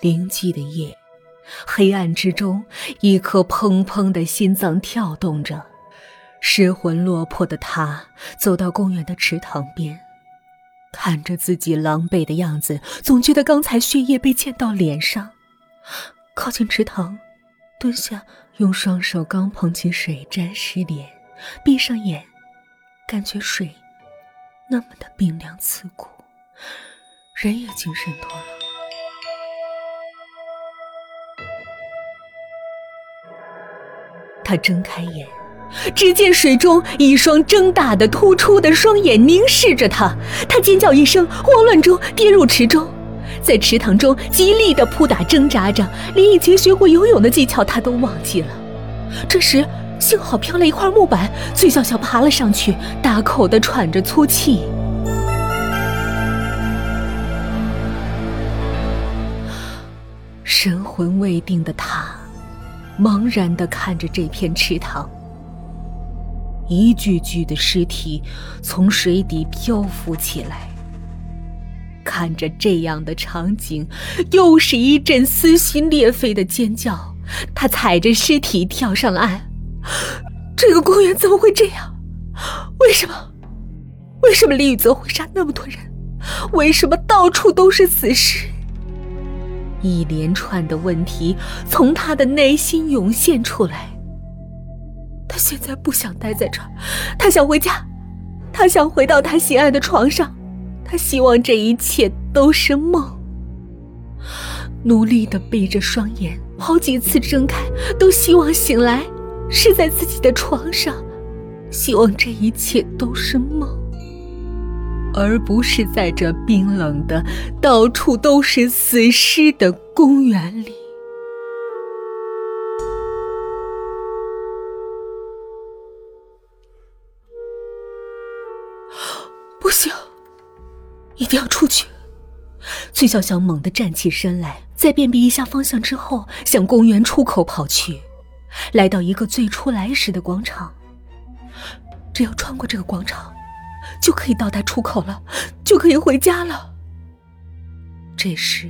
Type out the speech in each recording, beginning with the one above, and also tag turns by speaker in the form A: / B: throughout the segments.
A: 灵寂的夜，黑暗之中，一颗砰砰的心脏跳动着。失魂落魄的他走到公园的池塘边，看着自己狼狈的样子，总觉得刚才血液被溅到脸上。靠近池塘，蹲下，用双手刚捧起水沾湿脸，闭上眼，感觉水那么的冰凉刺骨，人也精神多了。他睁开眼，只见水中一双睁大的、突出的双眼凝视着他。他尖叫一声，慌乱中跌入池中，在池塘中极力的扑打挣扎着，连以前学过游泳的技巧他都忘记了。这时幸好飘了一块木板，崔笑笑爬了上去，大口的喘着粗气。神魂未定的他。茫然地看着这片池塘，一具具的尸体从水底漂浮起来。看着这样的场景，又是一阵撕心裂肺的尖叫。他踩着尸体跳上了岸。这个公园怎么会这样？为什么？为什么李雨泽会杀那么多人？为什么到处都是死尸？一连串的问题从他的内心涌现出来。他现在不想待在这儿，他想回家，他想回到他心爱的床上，他希望这一切都是梦。努力的闭着双眼，好几次睁开，都希望醒来是在自己的床上，希望这一切都是梦。而不是在这冰冷的、到处都是死尸的公园里。不行，一定要出去！崔小小猛地站起身来，在辨别一下方向之后，向公园出口跑去。来到一个最初来时的广场，只要穿过这个广场。就可以到达出口了，就可以回家了。这时，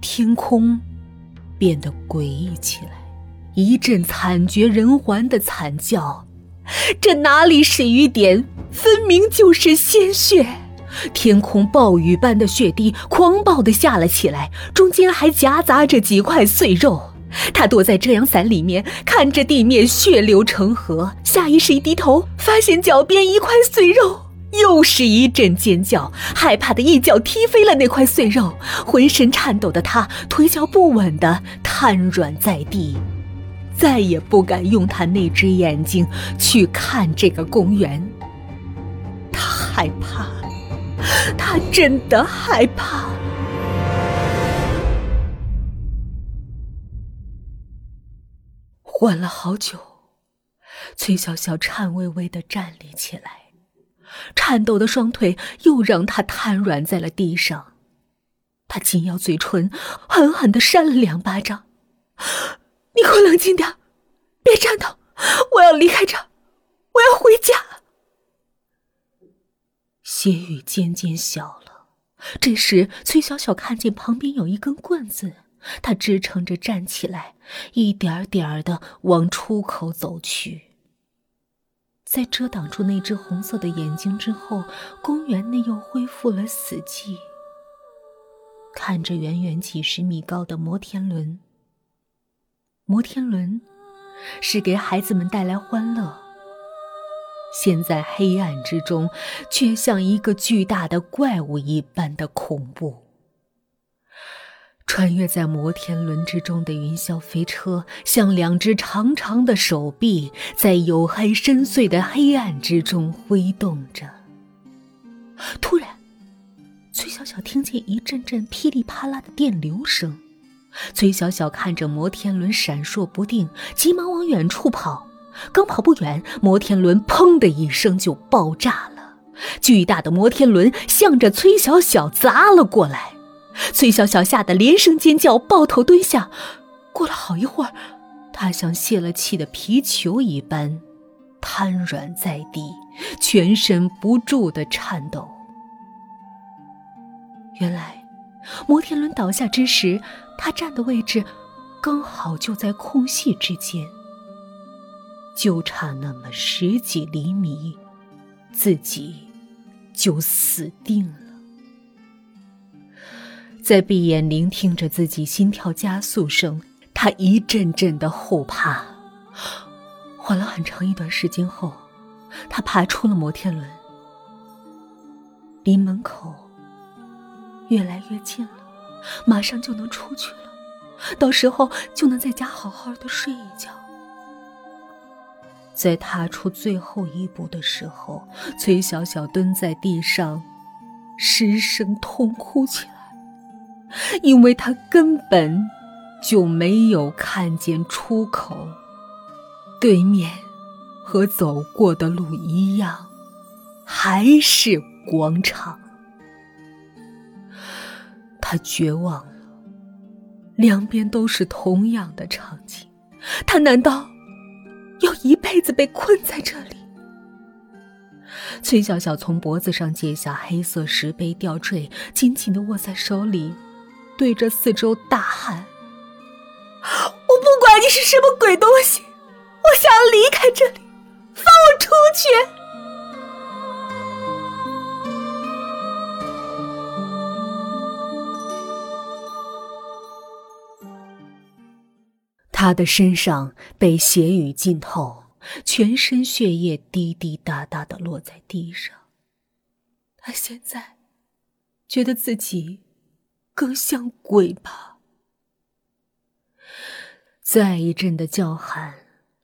A: 天空变得诡异起来，一阵惨绝人寰的惨叫。这哪里是雨点，分明就是鲜血！天空暴雨般的血滴狂暴的下了起来，中间还夹杂着几块碎肉。他躲在遮阳伞里面，看着地面血流成河，下意识一低头，发现脚边一块碎肉，又是一阵尖叫，害怕的一脚踢飞了那块碎肉，浑身颤抖的他腿脚不稳的瘫软在地，再也不敢用他那只眼睛去看这个公园。他害怕，他真的害怕。缓了好久，崔小小颤巍巍的站立起来，颤抖的双腿又让他瘫软在了地上。他紧咬嘴唇，狠狠的扇了两巴掌。“你给我冷静点，别颤抖！我要离开这，我要回家。”血雨渐渐小了。这时，崔小小看见旁边有一根棍子。他支撑着站起来，一点点的往出口走去。在遮挡住那只红色的眼睛之后，公园内又恢复了死寂。看着远远几十米高的摩天轮，摩天轮是给孩子们带来欢乐，现在黑暗之中，却像一个巨大的怪物一般的恐怖。穿越在摩天轮之中的云霄飞车，像两只长长的手臂，在黝黑深邃的黑暗之中挥动着。突然，崔小小听见一阵阵噼里啪啦的电流声。崔小小看着摩天轮闪烁不定，急忙往远处跑。刚跑不远，摩天轮“砰”的一声就爆炸了，巨大的摩天轮向着崔小小砸了过来。崔小小吓得连声尖叫，抱头蹲下。过了好一会儿，他像泄了气的皮球一般瘫软在地，全身不住的颤抖。原来，摩天轮倒下之时，他站的位置刚好就在空隙之间，就差那么十几厘米，自己就死定了。在闭眼聆听着自己心跳加速声，他一阵阵的后怕。缓了很长一段时间后，他爬出了摩天轮，离门口。越来越近了，马上就能出去了，到时候就能在家好好的睡一觉。在踏出最后一步的时候，崔小小蹲在地上，失声痛哭起来，因为他根本就没有看见出口，对面和走过的路一样，还是广场。他绝望了，两边都是同样的场景，他难道要一辈子被困在这里？崔小小从脖子上解下黑色石碑吊坠，紧紧的握在手里，对着四周大喊：“我不管你是什么鬼东西，我想要离开这里，放我出去！”他的身上被血雨浸透，全身血液滴滴答答的落在地上。他现在觉得自己更像鬼吧。再一阵的叫喊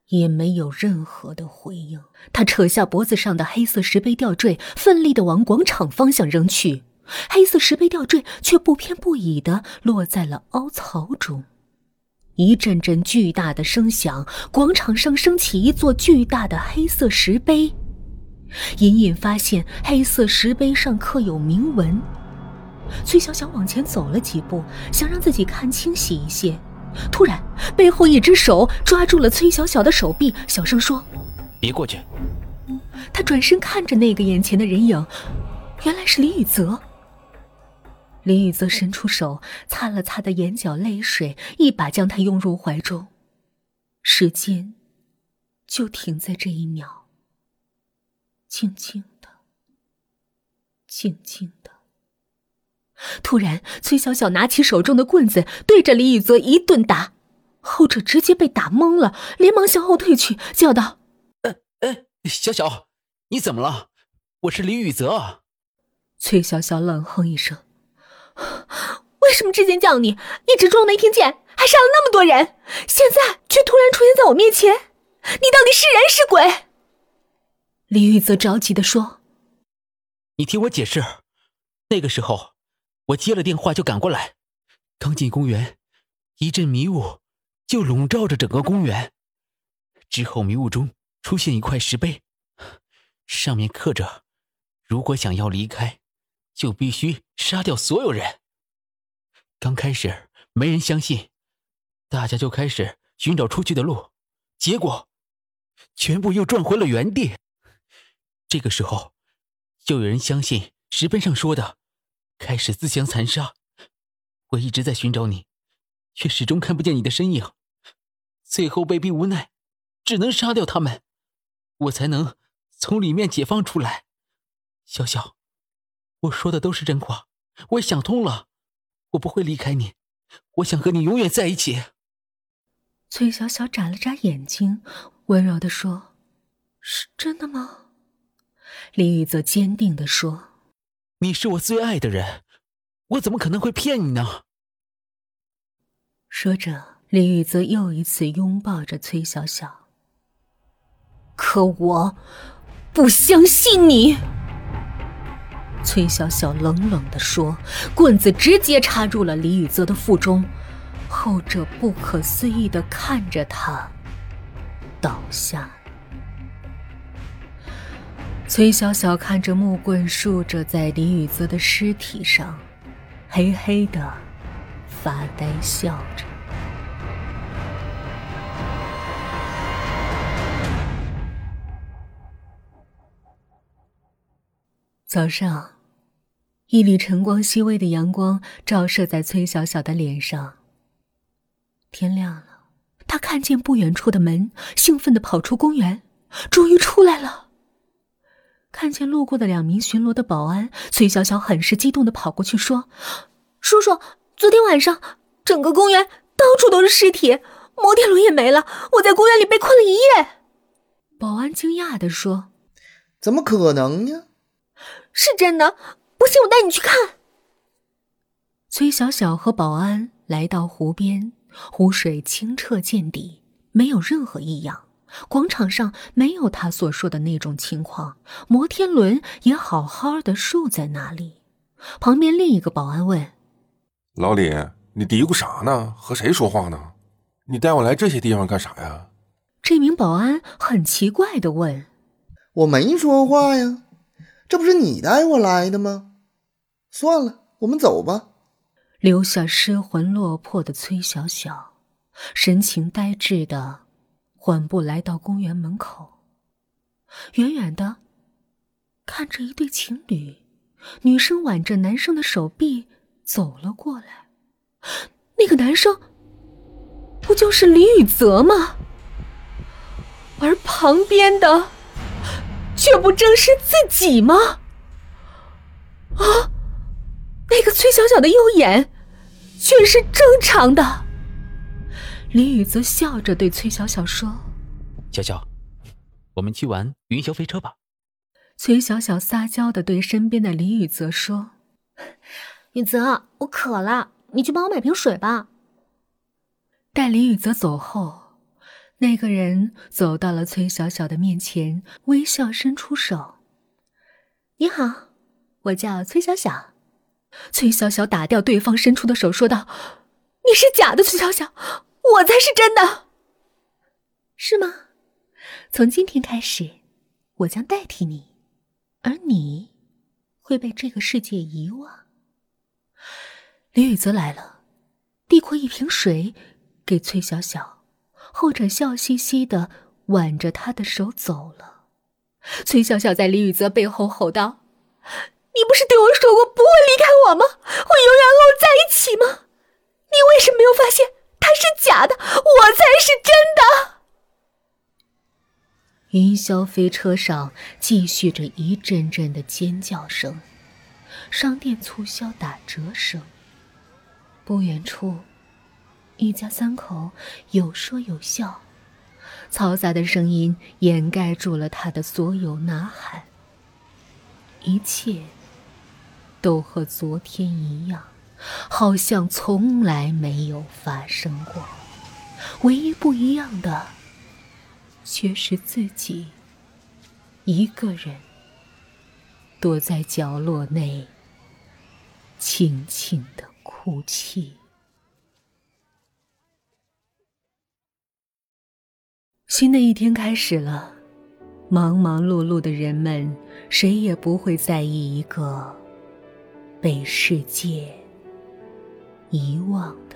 A: 也没有任何的回应。他扯下脖子上的黑色石碑吊坠，奋力的往广场方向扔去，黑色石碑吊坠却不偏不倚的落在了凹槽中。一阵阵巨大的声响，广场上升起一座巨大的黑色石碑。隐隐发现黑色石碑上刻有铭文。崔小小往前走了几步，想让自己看清晰一些。突然，背后一只手抓住了崔小小的手臂，小声说：“
B: 别过去。”
A: 他转身看着那个眼前的人影，原来是李雨泽。林雨泽伸出手，擦了擦的眼角泪水，一把将他拥入怀中。时间就停在这一秒，静静的，静静的。突然，崔小小拿起手中的棍子，对着李雨泽一顿打，后者直接被打懵了，连忙向后退去，叫道：“
B: 哎哎，小小，你怎么了？我是李雨泽。”
A: 崔小小冷哼一声。为什么之前叫你一直装没听见，还杀了那么多人，现在却突然出现在我面前？你到底是人是鬼？李玉泽着急的说：“
B: 你听我解释，那个时候我接了电话就赶过来，刚进公园，一阵迷雾就笼罩着整个公园。之后迷雾中出现一块石碑，上面刻着：如果想要离开。”就必须杀掉所有人。刚开始没人相信，大家就开始寻找出去的路，结果全部又转回了原地。这个时候，就有人相信石碑上说的，开始自相残杀。我一直在寻找你，却始终看不见你的身影，最后被逼无奈，只能杀掉他们，我才能从里面解放出来。小小。我说的都是真话，我想通了，我不会离开你，我想和你永远在一起。
A: 崔小小眨了眨眼睛，温柔的说：“是真的吗？”林雨则坚定的说：“
B: 你是我最爱的人，我怎么可能会骗你呢？”
A: 说着，林雨泽又一次拥抱着崔小小。可我不相信你。崔小小冷冷的说，棍子直接插入了李雨泽的腹中，后者不可思议的看着他倒下。崔小小看着木棍竖着在李雨泽的尸体上，嘿嘿的发呆笑着。早上。一缕晨光熹微的阳光照射在崔小小的脸上。天亮了，他看见不远处的门，兴奋地跑出公园，终于出来了。看见路过的两名巡逻的保安，崔小小很是激动的跑过去说：“叔叔，昨天晚上整个公园到处都是尸体，摩天轮也没了，我在公园里被困了一夜。”保安惊讶的说：“
C: 怎么可能呢？
A: 是真的，不信我带你去看。”崔小小和保安来到湖边。湖水清澈见底，没有任何异样。广场上没有他所说的那种情况，摩天轮也好好的竖在那里。旁边另一个保安问：“
D: 老李，你嘀咕啥呢？和谁说话呢？你带我来这些地方干啥呀？”
A: 这名保安很奇怪的问：“
C: 我没说话呀，这不是你带我来的吗？算了，我们走吧。”
A: 留下失魂落魄的崔小小，神情呆滞的缓步来到公园门口，远远的看着一对情侣，女生挽着男生的手臂走了过来。那个男生不就是李雨泽吗？而旁边的却不正是自己吗？啊！那个崔小小的右眼，却是正常的。李宇泽笑着对崔小小说：“
B: 小小，我们去玩云霄飞车吧。”
A: 崔小小撒娇的对身边的林雨泽说：“
E: 雨泽，我渴了，你去帮我买瓶水吧。”
A: 待林雨泽走后，那个人走到了崔小小的面前，微笑伸出手：“
E: 你好，我叫崔小小。”
A: 崔小小打掉对方伸出的手，说道：“你是假的，崔小小，我才是真的，
E: 是吗？从今天开始，我将代替你，而你会被这个世界遗忘。”
A: 李雨泽来了，递过一瓶水给崔小小，后者笑嘻嘻的挽着他的手走了。崔小小在李雨泽背后吼道。你不是对我说过不会离开我吗？会永远和我在一起吗？你为什么没有发现他是假的，我才是真的？云霄飞车上继续着一阵阵的尖叫声，商店促销打折声。不远处，一家三口有说有笑，嘈杂的声音掩盖住了他的所有呐喊。一切。都和昨天一样，好像从来没有发生过。唯一不一样的，却是自己一个人躲在角落内，轻轻的哭泣。新的一天开始了，忙忙碌碌的人们，谁也不会在意一个。被世界遗忘。